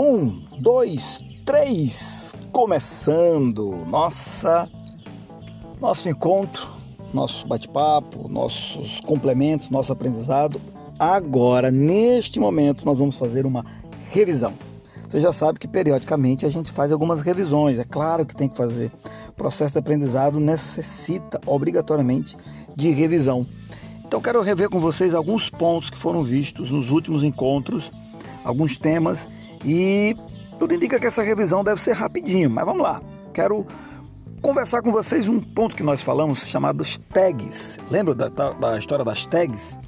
Um, dois, três, começando nossa nosso encontro, nosso bate-papo, nossos complementos, nosso aprendizado. Agora, neste momento, nós vamos fazer uma revisão. Você já sabe que periodicamente a gente faz algumas revisões, é claro que tem que fazer. O processo de aprendizado necessita obrigatoriamente de revisão. Então, quero rever com vocês alguns pontos que foram vistos nos últimos encontros, alguns temas e tudo indica que essa revisão deve ser rapidinho, mas vamos lá. Quero conversar com vocês um ponto que nós falamos chamado tags. Lembra da, da história das tags?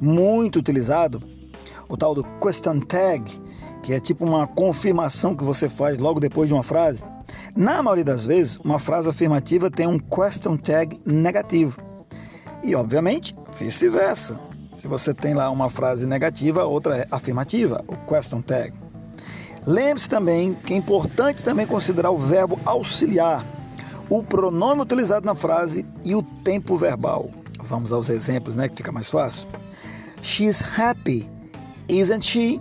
Muito utilizado, o tal do question tag, que é tipo uma confirmação que você faz logo depois de uma frase. Na maioria das vezes, uma frase afirmativa tem um question tag negativo. E, obviamente, vice-versa. Se você tem lá uma frase negativa, outra é afirmativa, o question tag. Lembre-se também que é importante também considerar o verbo auxiliar, o pronome utilizado na frase e o tempo verbal. Vamos aos exemplos, né, que fica mais fácil. She's happy, isn't she?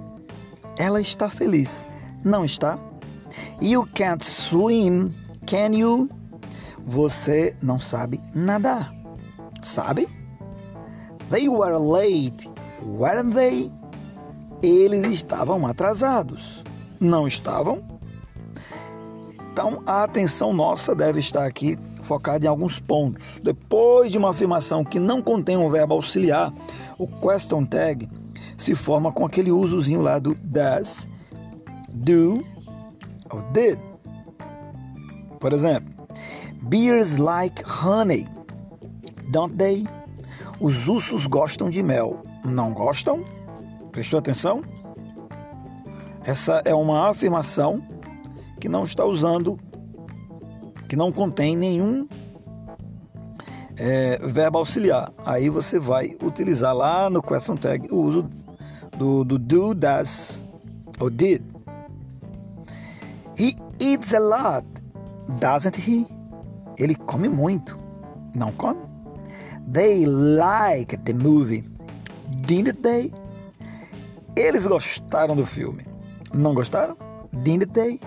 Ela está feliz, não está? You can't swim, can you? Você não sabe nadar, sabe? They were late, weren't they? Eles estavam atrasados não estavam. Então, a atenção nossa deve estar aqui focada em alguns pontos. Depois de uma afirmação que não contém um verbo auxiliar, o question tag se forma com aquele usozinho lá do does, do ou did. Por exemplo, bears like honey, don't they? Os ursos gostam de mel, não gostam? Prestou atenção? Essa é uma afirmação que não está usando, que não contém nenhum é, verbo auxiliar. Aí você vai utilizar lá no question tag o uso do, do do, does ou did. He eats a lot, doesn't he? Ele come muito, não come? They like the movie, didn't they? Eles gostaram do filme. Não gostaram? Didn't they?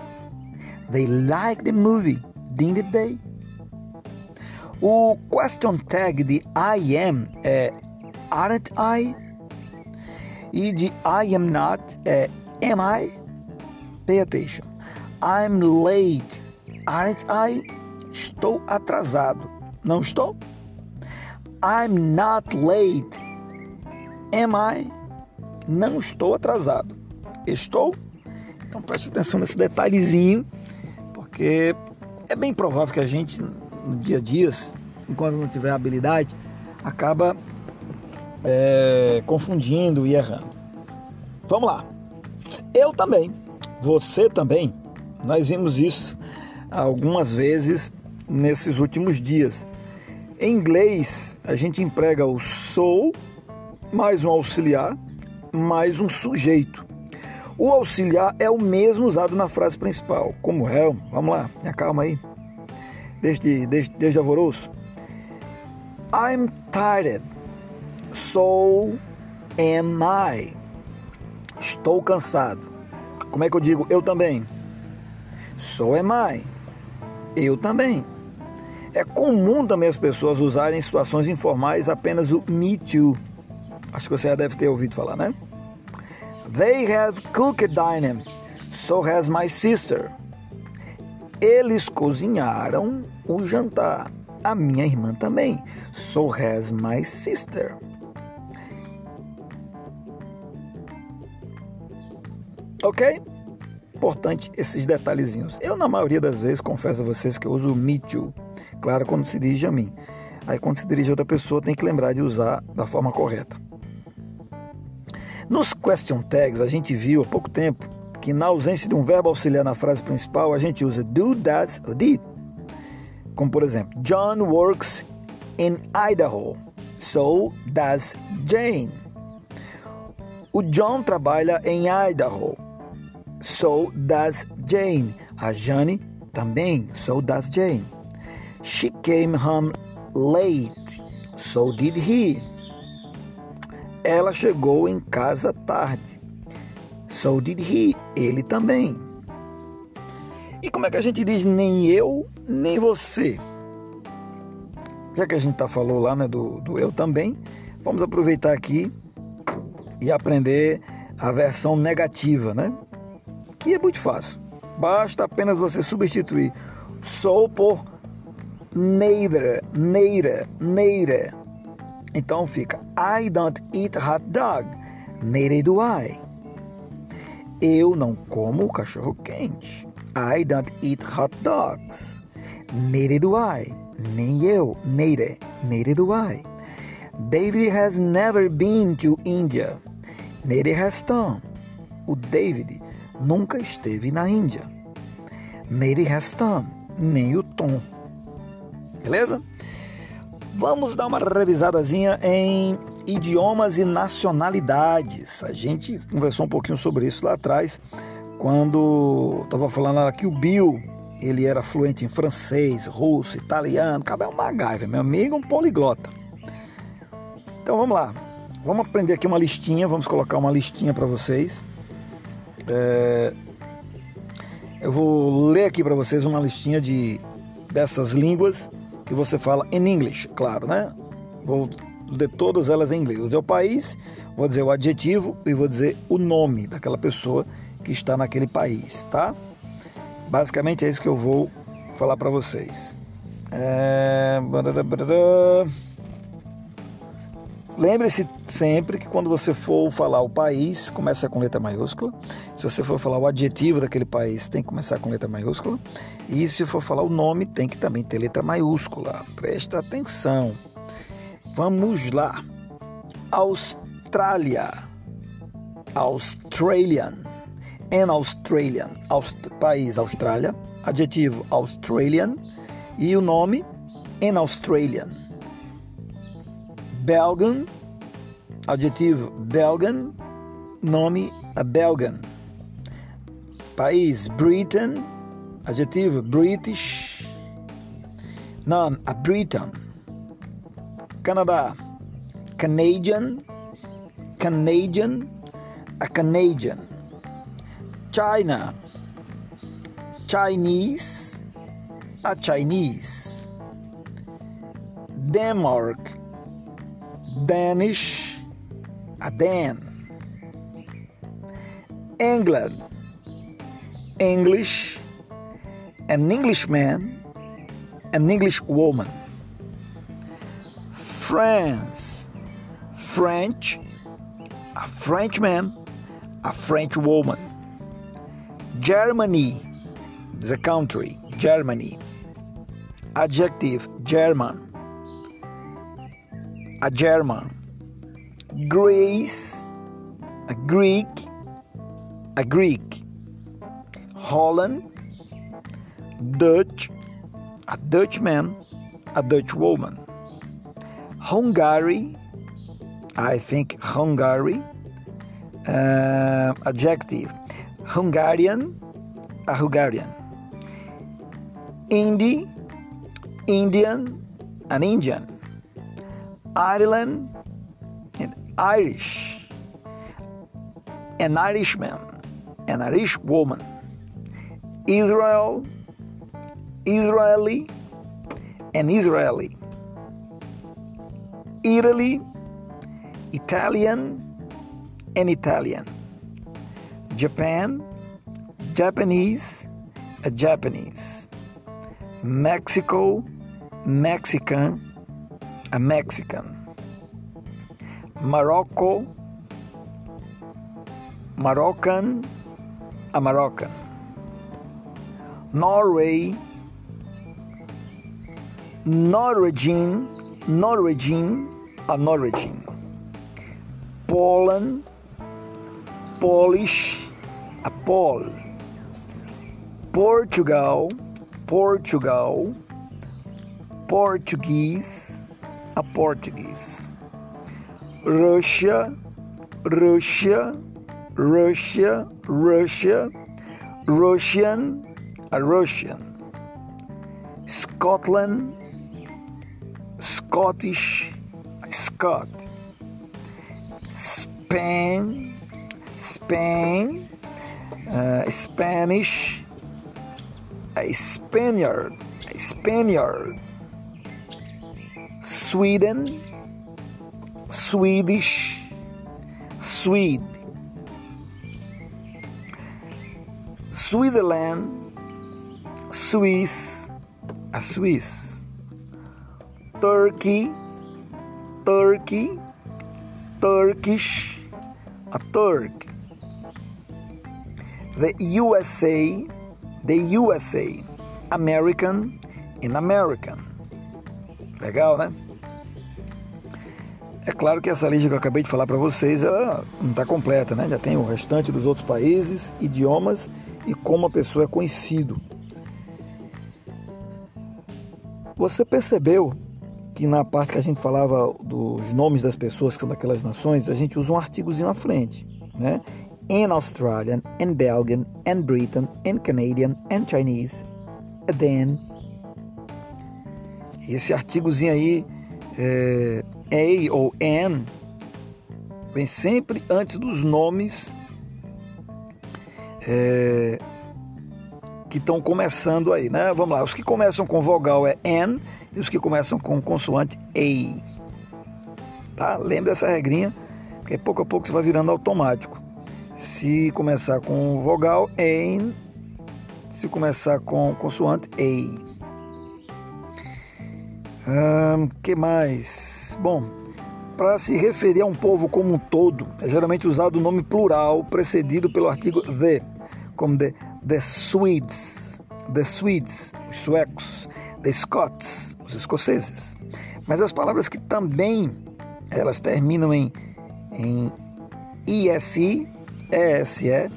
They liked the movie, didn't they? O question tag de I am é aren't I? E de I am not é am I? Pay attention. I'm late, aren't I? Estou atrasado. Não estou? I'm not late. Am I? Não estou atrasado. Estou? Então preste atenção nesse detalhezinho, porque é bem provável que a gente, no dia a dia, enquanto não tiver habilidade, acaba é, confundindo e errando. Vamos lá. Eu também, você também, nós vimos isso algumas vezes nesses últimos dias. Em inglês, a gente emprega o sou mais um auxiliar mais um sujeito. O auxiliar é o mesmo usado na frase principal. Como é? Vamos lá, me acalma aí. Desde, desde, desde alvoroço. I'm tired. So am I. Estou cansado. Como é que eu digo eu também? So am I. Eu também. É comum também as pessoas usarem em situações informais apenas o me too. Acho que você já deve ter ouvido falar, né? They have cooked dinner, so has my sister. Eles cozinharam o jantar. A minha irmã também. So has my sister. Ok? Importante esses detalhezinhos. Eu, na maioria das vezes, confesso a vocês que eu uso me too. Claro, quando se dirige a mim. Aí, quando se dirige a outra pessoa, tem que lembrar de usar da forma correta. Nos question tags, a gente viu há pouco tempo que na ausência de um verbo auxiliar na frase principal, a gente usa do, does ou did. Como por exemplo, John works in Idaho, so does Jane. O John trabalha em Idaho, so does Jane. A Jane também, so does Jane. She came home late, so did he ela chegou em casa tarde. So did he. Ele também. E como é que a gente diz nem eu, nem você? Já que a gente tá falou lá né, do, do eu também, vamos aproveitar aqui e aprender a versão negativa, né? Que é muito fácil. Basta apenas você substituir sou por neither, neither, neither. Então fica I don't eat hot dog, neither do I. Eu não como cachorro quente. I don't eat hot dogs. Neither do I. Nem eu, neither, neither do I. David has never been to India. Neither has Tom. O David nunca esteve na Índia. Neither has Tom. Nem o Tom. Beleza? Vamos dar uma revisadazinha em idiomas e nacionalidades. A gente conversou um pouquinho sobre isso lá atrás, quando estava falando que o Bill ele era fluente em francês, russo, italiano, cabe é MacGyver, meu amigo, um poliglota. Então vamos lá, vamos aprender aqui uma listinha, vamos colocar uma listinha para vocês. É... Eu vou ler aqui para vocês uma listinha de dessas línguas que você fala em inglês, claro, né? Vou de todas elas em inglês. Vou dizer o país, vou dizer o adjetivo e vou dizer o nome daquela pessoa que está naquele país, tá? Basicamente é isso que eu vou falar para vocês. É... Lembre-se sempre que quando você for falar o país, começa com letra maiúscula. Se você for falar o adjetivo daquele país, tem que começar com letra maiúscula. E se for falar o nome, tem que também ter letra maiúscula. Presta atenção. Vamos lá. Austrália. Australian. An Australian. Aust país Austrália. Adjetivo Australian. E o nome An Australian. Belgian. Adjetivo Belgian. Nome a Belgian. País Britain. Adjetivo British. Nome a Britain Canadá, Canadian, Canadian, a Canadian. China, Chinese, a Chinese. Denmark, Danish, a Dan. England, English, an Englishman, an English woman. France, French, a Frenchman, a French woman. Germany, the country, Germany. Adjective, German, a German. Greece, a Greek, a Greek. Holland, Dutch, a Dutchman, a Dutch woman. Hungary, I think Hungary, uh, adjective, Hungarian, a Hungarian. Indie, Indian, an Indian. Ireland, an Irish. An Irishman, an Irish woman. Israel, Israeli, an Israeli. Italy, Italian, and Italian. Japan, Japanese, a Japanese. Mexico, Mexican, a Mexican. Morocco, Moroccan, a Moroccan. Norway, Norwegian, Norwegian, a Norwegian. Poland, Polish, a Pol. Portugal, Portugal, Portuguese, a Portuguese. Russia, Russia, Russia, Russia, Russian, a Russian. Scotland, Scottish, Scott. Spain, Spain, uh, Spanish, a Spaniard, a Spaniard, Sweden, Swedish, Swede, Switzerland, Swiss, a Swiss, Turkey, Turkey, Turkish, a Turk, the USA, the USA, American in American. Legal, né? É claro que essa lista que eu acabei de falar para vocês, ela não está completa, né? Já tem o restante dos outros países, idiomas e como a pessoa é conhecido. Você percebeu que na parte que a gente falava dos nomes das pessoas que são daquelas nações, a gente usa um artigozinho à frente, né? In Australian, in Belgian, in Britain, in Canadian, in Chinese, then. Esse artigozinho aí, é, a ou an, vem sempre antes dos nomes é, que estão começando aí, né? Vamos lá, os que começam com vogal é N e os que começam com consoante A. Tá? Lembra dessa regrinha, porque pouco a pouco você vai virando automático. Se começar com vogal, N. Se começar com consoante, A. Hum, que mais? Bom, para se referir a um povo como um todo, é geralmente usado o nome plural precedido pelo artigo the como the, the Swedes, the Swedes, os suecos, the Scots, os escoceses. Mas as palavras que também elas terminam em, em ISI, ESE,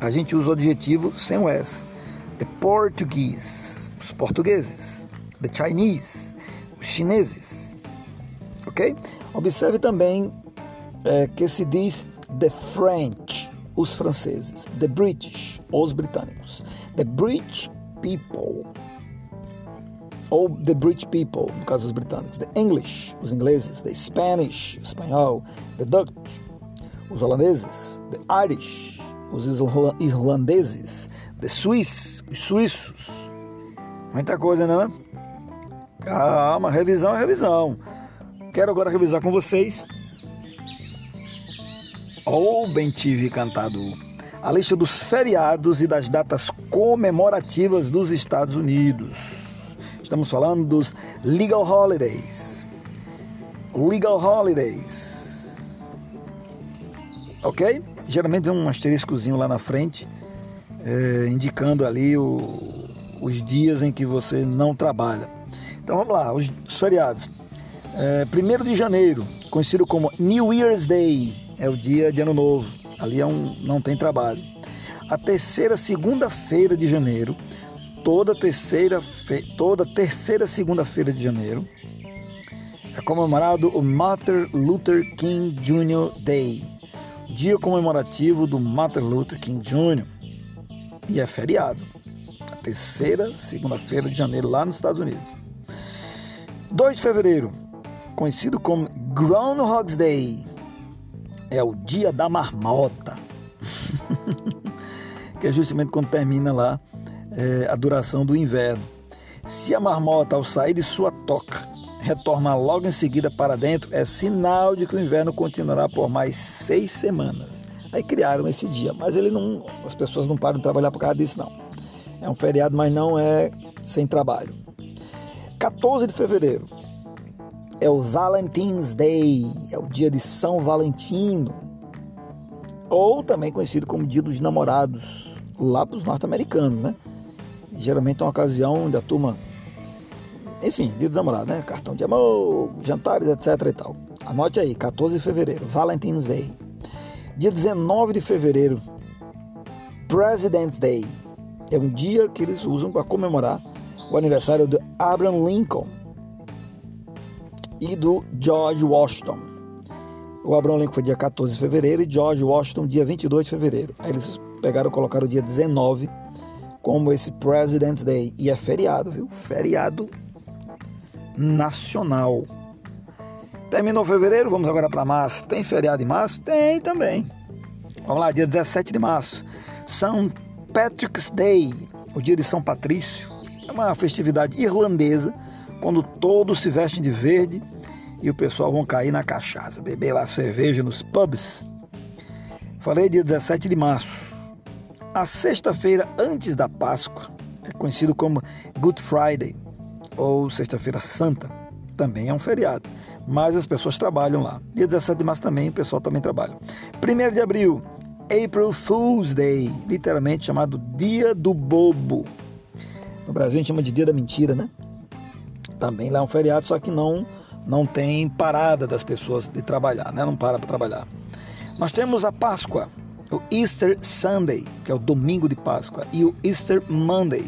a gente usa o adjetivo sem o S. The Portuguese, os portugueses. The Chinese, os chineses. Observe também é, que se diz the French, os franceses, the British, os britânicos, the British people, ou the British people, no caso dos britânicos, the English, os ingleses, the Spanish, espanhol, the Dutch, os holandeses, the Irish, os irlandeses, the Swiss, os suíços. Muita coisa, né? Calma, revisão é revisão. Quero agora revisar com vocês ou bem tive cantado a lista dos feriados e das datas comemorativas dos Estados Unidos. Estamos falando dos legal holidays. Legal holidays. Ok? Geralmente tem um asteriscozinho lá na frente, é, indicando ali o, os dias em que você não trabalha. Então vamos lá, os, os feriados. É, 1 de janeiro, conhecido como New Year's Day, é o dia de Ano Novo. Ali é um, não tem trabalho. A terceira segunda-feira de janeiro, toda terceira, toda terceira segunda-feira de janeiro, é comemorado o Martin Luther King Jr. Day, dia comemorativo do Martin Luther King Jr. E é feriado. A terceira segunda-feira de janeiro lá nos Estados Unidos. 2 de fevereiro, conhecido como Groundhog's Day, é o dia da marmota, que é justamente quando termina lá é, a duração do inverno. Se a marmota, ao sair de sua toca, retornar logo em seguida para dentro, é sinal de que o inverno continuará por mais seis semanas. Aí criaram esse dia, mas ele não, as pessoas não param de trabalhar por causa disso, não. É um feriado, mas não é sem trabalho. 14 de fevereiro, é o Valentine's Day, é o dia de São Valentino, ou também conhecido como Dia dos Namorados, lá para os norte-americanos, né? geralmente é uma ocasião da turma, enfim, Dia dos Namorados, né? Cartão de amor, jantares, etc e tal. Anote aí, 14 de fevereiro, Valentine's Day. Dia 19 de fevereiro, President's Day. É um dia que eles usam para comemorar o aniversário de Abraham Lincoln, e do George Washington. O Abraham Lincoln foi dia 14 de fevereiro e George Washington dia 22 de fevereiro. Aí eles pegaram e colocaram o dia 19 como esse President's Day. E é feriado, viu? Feriado nacional. Terminou fevereiro, vamos agora para março. Tem feriado em março? Tem também. Vamos lá, dia 17 de março. São Patrick's Day, o dia de São Patrício. É uma festividade irlandesa, quando todos se vestem de verde e o pessoal vão cair na cachaça, beber lá cerveja nos pubs. Falei dia 17 de março. A sexta-feira antes da Páscoa é conhecido como Good Friday ou Sexta-feira Santa. Também é um feriado, mas as pessoas trabalham lá. Dia 17 de março também o pessoal também trabalha. 1 de abril, April Fool's Day, literalmente chamado Dia do Bobo. No Brasil a gente chama de Dia da Mentira, né? Também lá é um feriado, só que não não tem parada das pessoas de trabalhar, né? Não para para trabalhar. Nós temos a Páscoa, o Easter Sunday, que é o domingo de Páscoa, e o Easter Monday,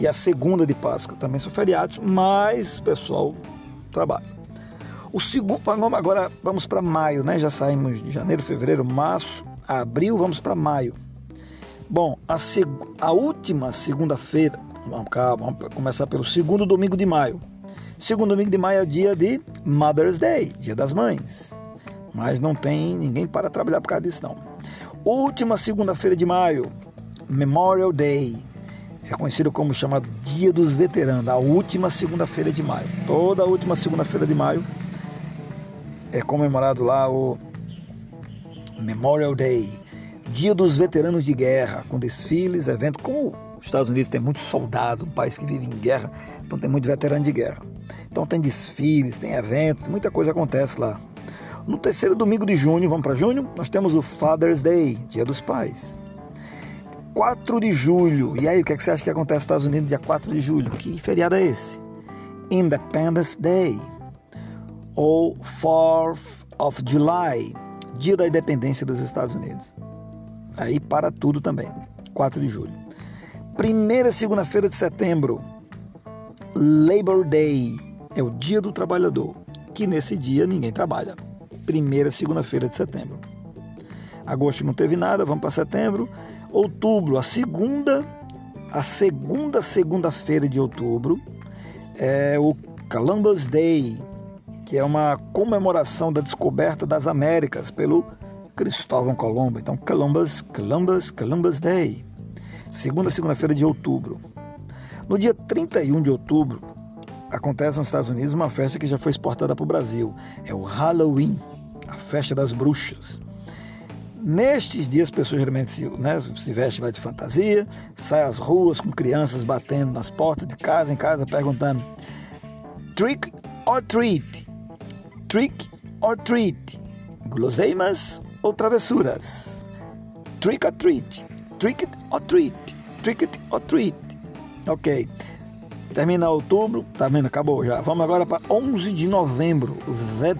e a segunda de Páscoa. Também são feriados, mas o pessoal trabalha. O segundo, agora vamos para maio, né? Já saímos de janeiro, fevereiro, março, abril, vamos para maio. Bom, a, seg a última segunda-feira, vamos, vamos começar pelo segundo domingo de maio. Segundo domingo de maio é o dia de Mother's Day, dia das mães. Mas não tem ninguém para trabalhar por causa disso, não. Última segunda-feira de maio, Memorial Day. É conhecido como chamado Dia dos Veteranos, a última segunda-feira de maio. Toda a última segunda-feira de maio é comemorado lá o Memorial Day, Dia dos Veteranos de Guerra, com desfiles, eventos. Como os Estados Unidos tem muito soldado, um país que vive em guerra, então tem muito veterano de guerra. Então tem desfiles, tem eventos, muita coisa acontece lá. No terceiro domingo de junho, vamos para junho, nós temos o Father's Day, Dia dos Pais. 4 de julho, e aí o que, é que você acha que acontece nos Estados Unidos dia 4 de julho? Que feriado é esse? Independence Day. Ou 4th of July, Dia da Independência dos Estados Unidos. Aí para tudo também, 4 de julho. Primeira segunda-feira de setembro, Labor Day, é o Dia do Trabalhador, que nesse dia ninguém trabalha. Primeira segunda-feira de setembro. Agosto não teve nada, vamos para setembro. Outubro, a segunda, a segunda segunda-feira de outubro é o Columbus Day, que é uma comemoração da descoberta das Américas pelo Cristóvão Colombo. Então, Columbus, Columbus, Columbus Day. Segunda segunda-feira de outubro. No dia 31 de outubro, acontece nos Estados Unidos uma festa que já foi exportada para o Brasil. É o Halloween, a festa das bruxas. Nestes dias, as pessoas geralmente se, né, se vestem lá de fantasia, saem às ruas com crianças batendo nas portas de casa em casa perguntando trick or treat, trick or treat, guloseimas ou travessuras, trick or treat, trick or treat, trick or treat. Ok. Termina outubro, tá vendo? Acabou já. Vamos agora para 11 de novembro, Vet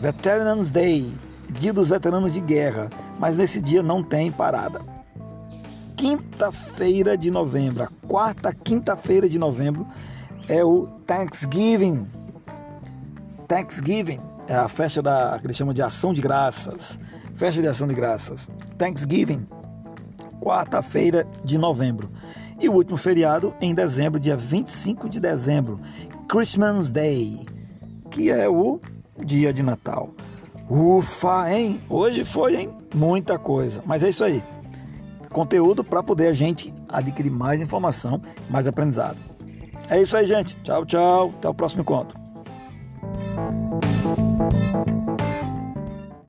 Veterans Day, Dia dos Veteranos de Guerra. Mas nesse dia não tem parada. Quinta-feira de novembro, quarta quinta-feira de novembro é o Thanksgiving. Thanksgiving é a festa da que eles chamam de ação de graças. Festa de ação de graças. Thanksgiving, quarta-feira de novembro. E o último feriado em dezembro, dia 25 de dezembro, Christmas Day, que é o dia de Natal. Ufa, hein? Hoje foi, hein? Muita coisa. Mas é isso aí. Conteúdo para poder a gente adquirir mais informação, mais aprendizado. É isso aí, gente. Tchau, tchau. Até o próximo encontro.